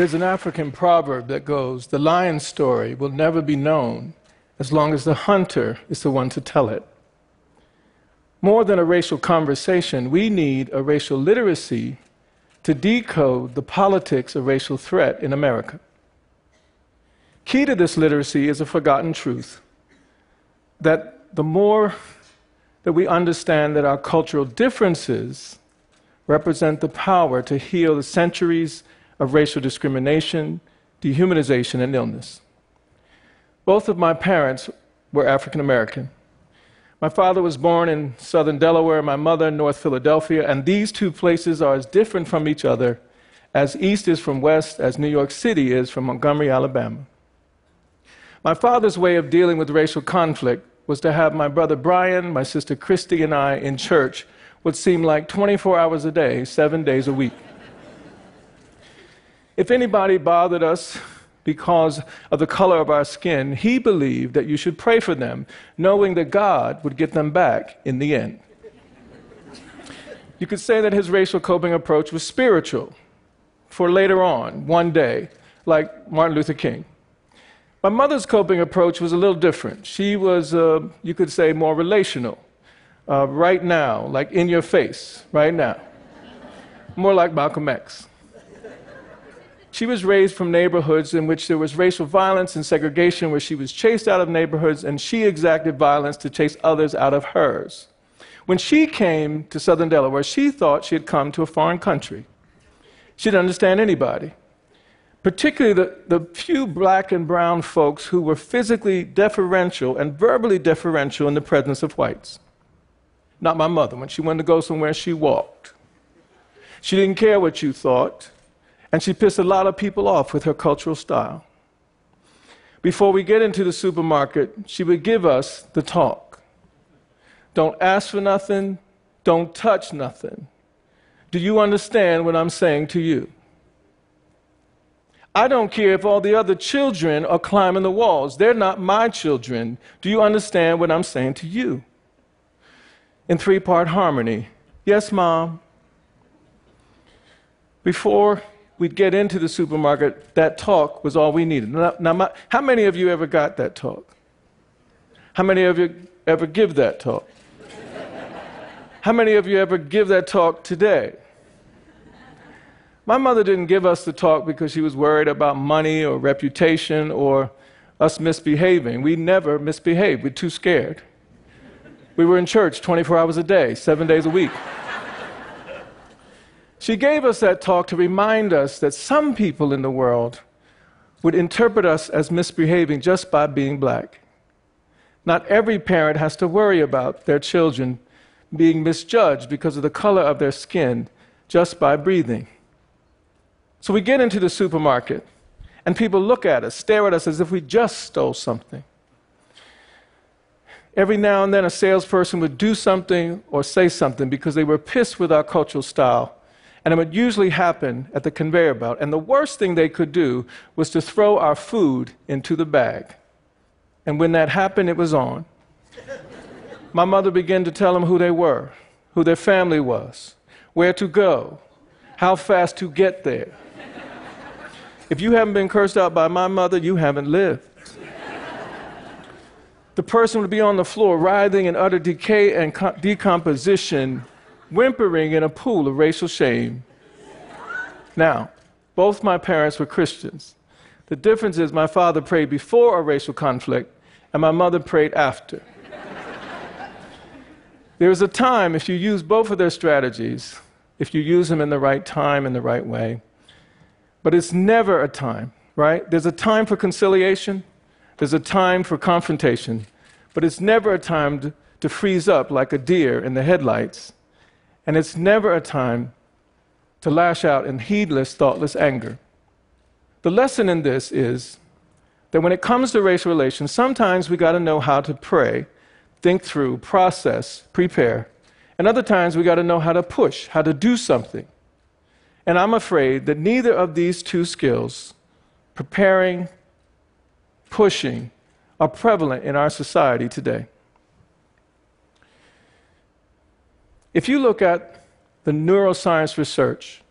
There's an African proverb that goes The lion's story will never be known as long as the hunter is the one to tell it. More than a racial conversation, we need a racial literacy to decode the politics of racial threat in America. Key to this literacy is a forgotten truth that the more that we understand that our cultural differences represent the power to heal the centuries of racial discrimination, dehumanization, and illness. Both of my parents were African American. My father was born in southern Delaware, my mother in North Philadelphia, and these two places are as different from each other as East is from West, as New York City is from Montgomery, Alabama. My father's way of dealing with racial conflict was to have my brother Brian, my sister Christy, and I in church what seemed like 24 hours a day, seven days a week. If anybody bothered us because of the color of our skin, he believed that you should pray for them, knowing that God would get them back in the end. You could say that his racial coping approach was spiritual for later on, one day, like Martin Luther King. My mother's coping approach was a little different. She was, uh, you could say, more relational. Uh, right now, like in your face, right now. More like Malcolm X. She was raised from neighborhoods in which there was racial violence and segregation, where she was chased out of neighborhoods and she exacted violence to chase others out of hers. When she came to southern Delaware, she thought she had come to a foreign country. She didn't understand anybody, particularly the, the few black and brown folks who were physically deferential and verbally deferential in the presence of whites. Not my mother. When she wanted to go somewhere, she walked. She didn't care what you thought. And she pissed a lot of people off with her cultural style. Before we get into the supermarket, she would give us the talk. Don't ask for nothing, don't touch nothing. Do you understand what I'm saying to you? I don't care if all the other children are climbing the walls. They're not my children. Do you understand what I'm saying to you? In three part harmony. Yes, Mom. Before we'd get into the supermarket, that talk was all we needed. Now, now my, how many of you ever got that talk? How many of you ever give that talk? How many of you ever give that talk today? My mother didn't give us the talk because she was worried about money or reputation or us misbehaving. We never misbehaved. We're too scared. We were in church 24 hours a day, seven days a week. She gave us that talk to remind us that some people in the world would interpret us as misbehaving just by being black. Not every parent has to worry about their children being misjudged because of the color of their skin just by breathing. So we get into the supermarket, and people look at us, stare at us as if we just stole something. Every now and then, a salesperson would do something or say something because they were pissed with our cultural style and it would usually happen at the conveyor belt. And the worst thing they could do was to throw our food into the bag. And when that happened, it was on. My mother began to tell them who they were, who their family was, where to go, how fast to get there. If you haven't been cursed out by my mother, you haven't lived. The person would be on the floor, writhing in utter decay and co- decomposition, whimpering in a pool of racial shame. Now, both my parents were Christians. The difference is my father prayed before a racial conflict, and my mother prayed after. there is a time, if you use both of their strategies, if you use them in the right time, in the right way, but it's never a time, right? There's a time for conciliation, there's a time for confrontation, but it's never a time to, to freeze up like a deer in the headlights and it's never a time to lash out in heedless, thoughtless anger. The lesson in this is that when it comes to racial relations, sometimes we got to know how to pray, think through, process, prepare. And other times we got to know how to push, how to do something. And I'm afraid that neither of these two skills, preparing, pushing, are prevalent in our society today. If you look at the neuroscience research,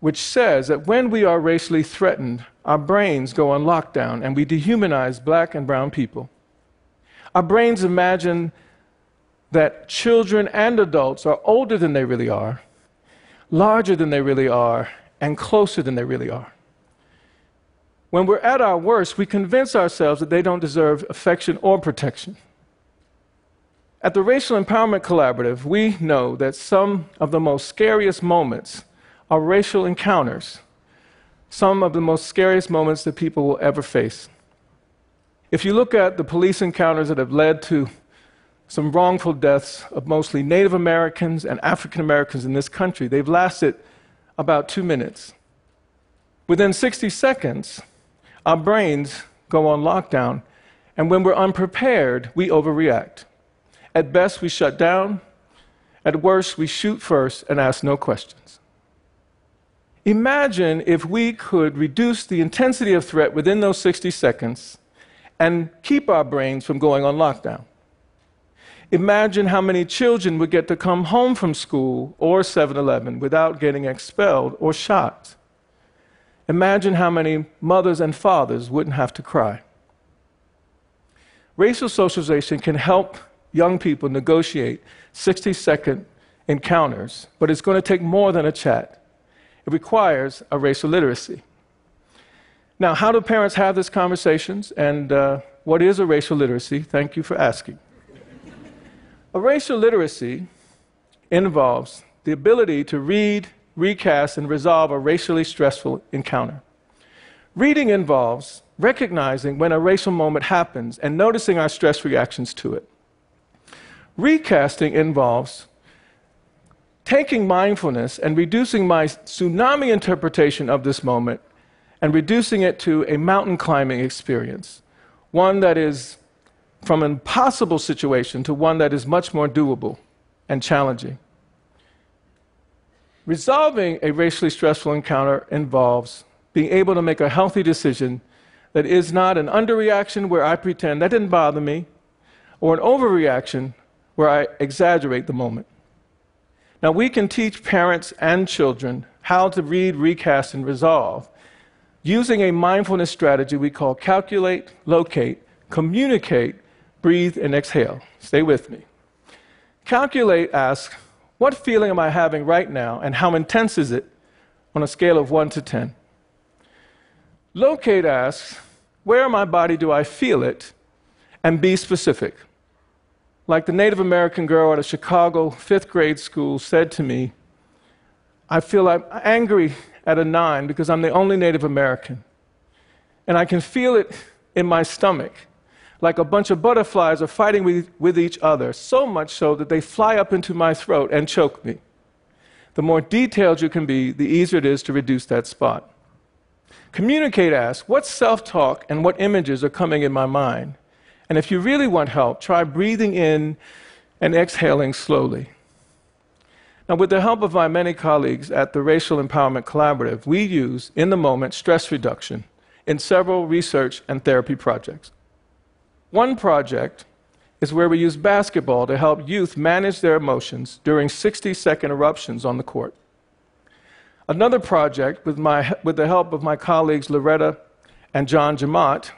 which says that when we are racially threatened, our brains go on lockdown and we dehumanize black and brown people. Our brains imagine that children and adults are older than they really are, larger than they really are, and closer than they really are. When we're at our worst, we convince ourselves that they don't deserve affection or protection. At the Racial Empowerment Collaborative, we know that some of the most scariest moments are racial encounters some of the most scariest moments that people will ever face. If you look at the police encounters that have led to some wrongful deaths of mostly Native Americans and African Americans in this country, they've lasted about two minutes. Within 60 seconds, our brains go on lockdown, and when we're unprepared, we overreact. At best, we shut down. At worst, we shoot first and ask no questions. Imagine if we could reduce the intensity of threat within those 60 seconds and keep our brains from going on lockdown. Imagine how many children would get to come home from school or 7 Eleven without getting expelled or shot. Imagine how many mothers and fathers wouldn't have to cry. Racial socialization can help young people negotiate 60 second encounters, but it's going to take more than a chat. It requires a racial literacy. Now, how do parents have these conversations? And uh, what is a racial literacy? Thank you for asking. a racial literacy involves the ability to read, recast, and resolve a racially stressful encounter. Reading involves recognizing when a racial moment happens and noticing our stress reactions to it. Recasting involves taking mindfulness and reducing my tsunami interpretation of this moment and reducing it to a mountain climbing experience, one that is from an impossible situation to one that is much more doable and challenging. Resolving a racially stressful encounter involves being able to make a healthy decision that is not an underreaction where I pretend that didn't bother me, or an overreaction where I exaggerate the moment. Now, we can teach parents and children how to read, recast, and resolve using a mindfulness strategy we call calculate, locate, communicate, breathe, and exhale. Stay with me. Calculate asks, What feeling am I having right now, and how intense is it on a scale of 1 to 10? Locate asks, Where in my body do I feel it? And be specific like the Native American girl at a Chicago fifth grade school said to me, I feel I'm angry at a nine because I'm the only Native American. And I can feel it in my stomach, like a bunch of butterflies are fighting with, each other, so much so that they fly up into my throat and choke me. The more detailed you can be, the easier it is to reduce that spot. Communicate asks, what self talk and what images are coming in my mind? And if you really want help, try breathing in and exhaling slowly. Now, with the help of my many colleagues at the Racial Empowerment Collaborative, we use in the moment stress reduction in several research and therapy projects. One project is where we use basketball to help youth manage their emotions during 60 second eruptions on the court. Another project, with, my, with the help of my colleagues Loretta and John Jemmott,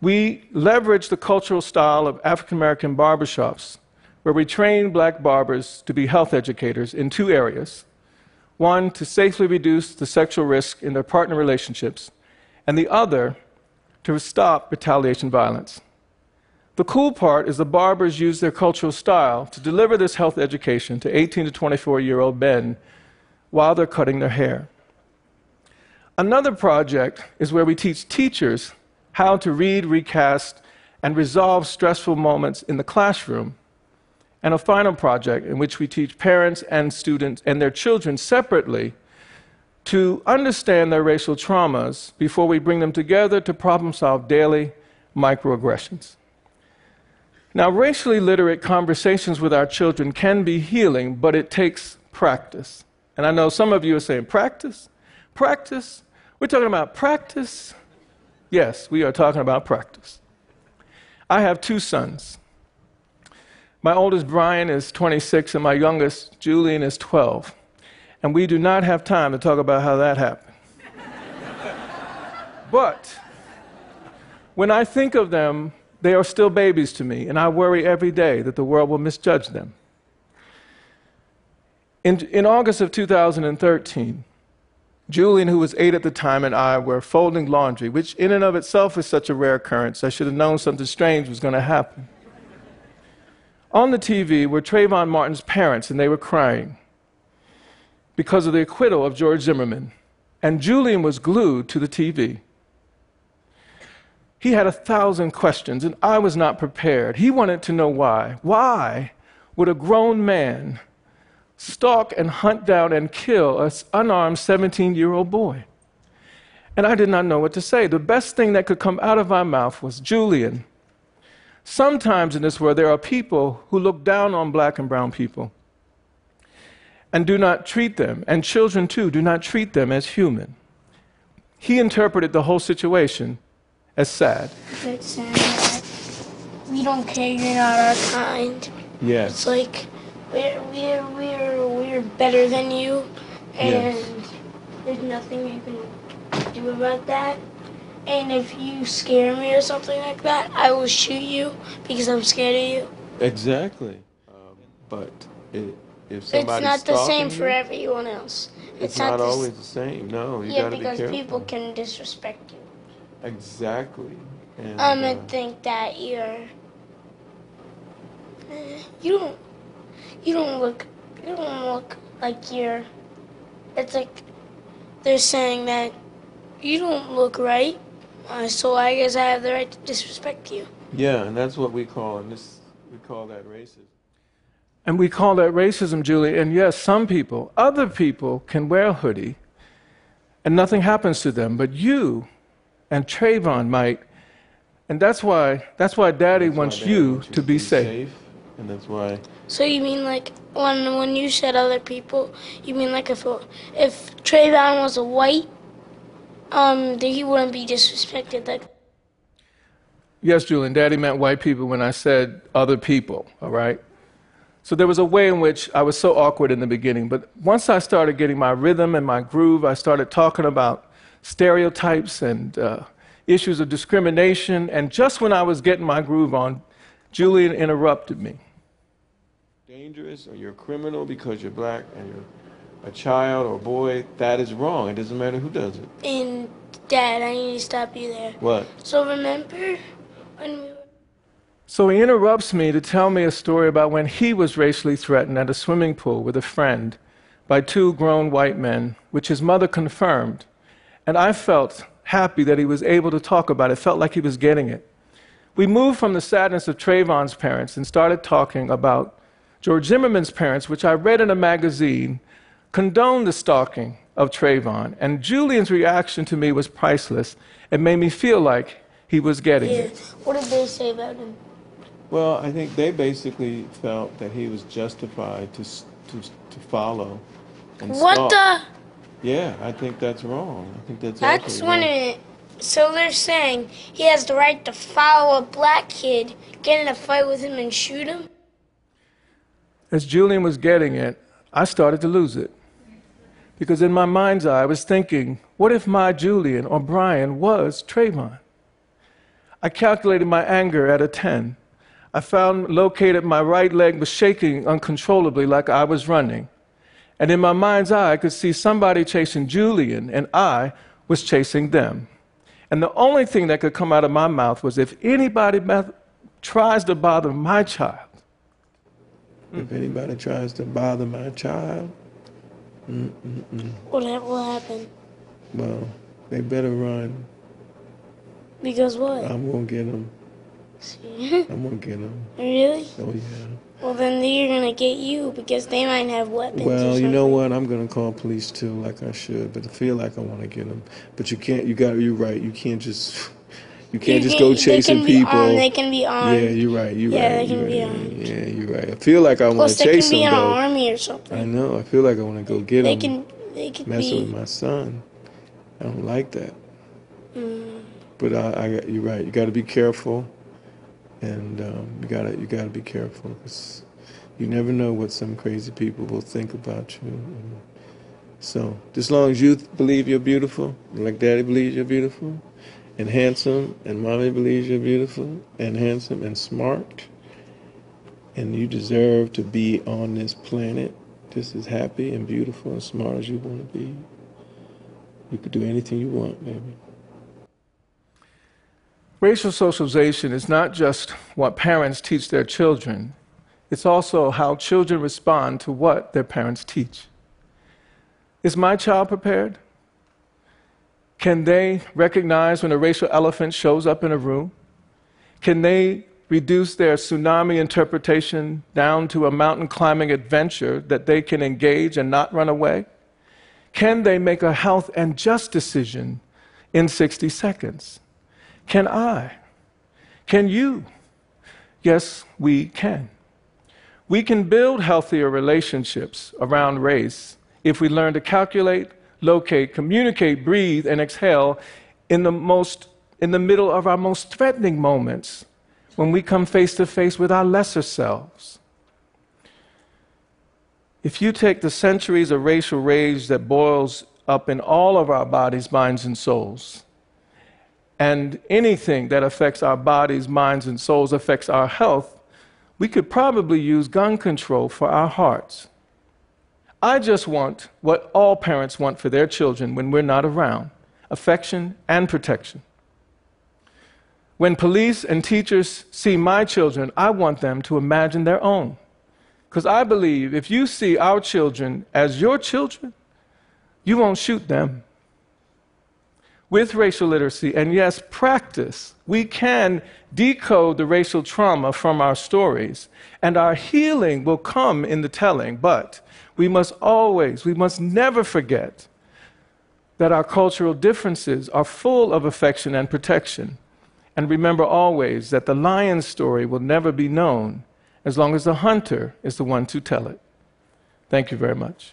we leverage the cultural style of African American barbershops, where we train black barbers to be health educators in two areas one, to safely reduce the sexual risk in their partner relationships, and the other, to stop retaliation violence. The cool part is the barbers use their cultural style to deliver this health education to 18 to 24 year old men while they're cutting their hair. Another project is where we teach teachers how to read, recast, and resolve stressful moments in the classroom. And a final project in which we teach parents and students and their children separately to understand their racial traumas before we bring them together to problem solve daily microaggressions. Now, racially literate conversations with our children can be healing, but it takes practice. And I know some of you are saying, practice? Practice? We're talking about practice? Yes, we are talking about practice. I have two sons. My oldest, Brian, is 26, and my youngest, Julian, is 12. And we do not have time to talk about how that happened. but when I think of them, they are still babies to me, and I worry every day that the world will misjudge them. In, in August of 2013, Julian, who was eight at the time, and I were folding laundry, which in and of itself is such a rare occurrence. I should have known something strange was going to happen. On the TV were Trayvon Martin's parents, and they were crying because of the acquittal of George Zimmerman. And Julian was glued to the TV. He had a thousand questions, and I was not prepared. He wanted to know why. Why would a grown man stalk and hunt down and kill an unarmed 17 year old boy. And I did not know what to say. The best thing that could come out of my mouth was Julian. Sometimes in this world, there are people who look down on black and brown people and do not treat them, and children too, do not treat them as human. He interpreted the whole situation as sad. It's sad we don't care, you're not our kind. Yes. It's like we're we're we're we're better than you, and yes. there's nothing you can do about that. And if you scare me or something like that, I will shoot you because I'm scared of you. Exactly. Um, but it, if somebody's it's not the same for everyone else. It's, it's not, not always the same. No, you yeah, gotta because be careful. Yeah, because people can disrespect you. Exactly. And, I'm gonna uh, think that you're. Uh, you don't you don't look you don't look like you're it's like they're saying that you don't look right uh, so i guess i have the right to disrespect you. Yeah and that's what we call and this we call that racism. And we call that racism Julian yes some people other people can wear a hoodie and nothing happens to them but you and Trayvon might. And that's why that's why daddy that's wants why you wants to be safe. safe and that's why so you mean like when when you said other people, you mean like if if Trayvon was a white, um, that he wouldn't be disrespected like. Yes, Julian. Daddy meant white people when I said other people. All right. So there was a way in which I was so awkward in the beginning, but once I started getting my rhythm and my groove, I started talking about stereotypes and uh, issues of discrimination. And just when I was getting my groove on, Julian interrupted me dangerous or you're a criminal because you're black and you're a child or a boy, that is wrong. It doesn't matter who does it. And Dad, I need to stop you there. What? So remember when we were so he interrupts me to tell me a story about when he was racially threatened at a swimming pool with a friend by two grown white men, which his mother confirmed. And I felt happy that he was able to talk about it, felt like he was getting it. We moved from the sadness of Trayvon's parents and started talking about George Zimmerman's parents, which I read in a magazine, condoned the stalking of Trayvon, and Julian's reaction to me was priceless. It made me feel like he was getting yeah. it. What did they say about him? Well, I think they basically felt that he was justified to to, to follow. And what stalk. the? Yeah, I think that's wrong. I think that's. That's when it. So they're saying he has the right to follow a black kid, get in a fight with him, and shoot him. As Julian was getting it, I started to lose it. Because in my mind's eye, I was thinking, what if my Julian or Brian was Trayvon? I calculated my anger at a 10. I found located my right leg was shaking uncontrollably like I was running. And in my mind's eye, I could see somebody chasing Julian, and I was chasing them. And the only thing that could come out of my mouth was if anybody tries to bother my child, if anybody tries to bother my child, mm-mm-mm. What will happen? Well, they better run. Because what? I'm gonna get them. See? I'm gonna get them. Really? Oh yeah. Well, then they're gonna get you because they might have weapons. Well, you know what? I'm gonna call police too, like I should. But I feel like I want to get them. But you can't. You got. You're right. You can't just. You can't you just can, go chasing people. Armed, they can be armed. Yeah, you're right. You're yeah, right. they can be right. armed. Yeah, you're right. I feel like I want to chase them. They can be though. an army or something. I know. I feel like I want to go get they them. Can, they can messing be... with my son. I don't like that. Mm. But I, I, you're right. You got to be careful, and um, you gotta you gotta be careful because you never know what some crazy people will think about you. And, So, as long as you believe you're beautiful, like daddy believes you're beautiful, and handsome, and mommy believes you're beautiful, and handsome, and smart, and you deserve to be on this planet just as happy and beautiful and smart as you want to be, you could do anything you want, baby. Racial socialization is not just what parents teach their children, it's also how children respond to what their parents teach. Is my child prepared? Can they recognize when a racial elephant shows up in a room? Can they reduce their tsunami interpretation down to a mountain climbing adventure that they can engage and not run away? Can they make a health and just decision in 60 seconds? Can I? Can you? Yes, we can. We can build healthier relationships around race if we learn to calculate, locate, communicate, breathe, and exhale in the, most, in the middle of our most threatening moments when we come face to face with our lesser selves. If you take the centuries of racial rage that boils up in all of our bodies, minds, and souls, and anything that affects our bodies, minds, and souls affects our health, we could probably use gun control for our hearts. I just want what all parents want for their children when we're not around affection and protection. When police and teachers see my children, I want them to imagine their own. Because I believe if you see our children as your children, you won't shoot them. With racial literacy and, yes, practice, we can decode the racial trauma from our stories, and our healing will come in the telling. But we must always, we must never forget that our cultural differences are full of affection and protection. And remember always that the lion's story will never be known as long as the hunter is the one to tell it. Thank you very much.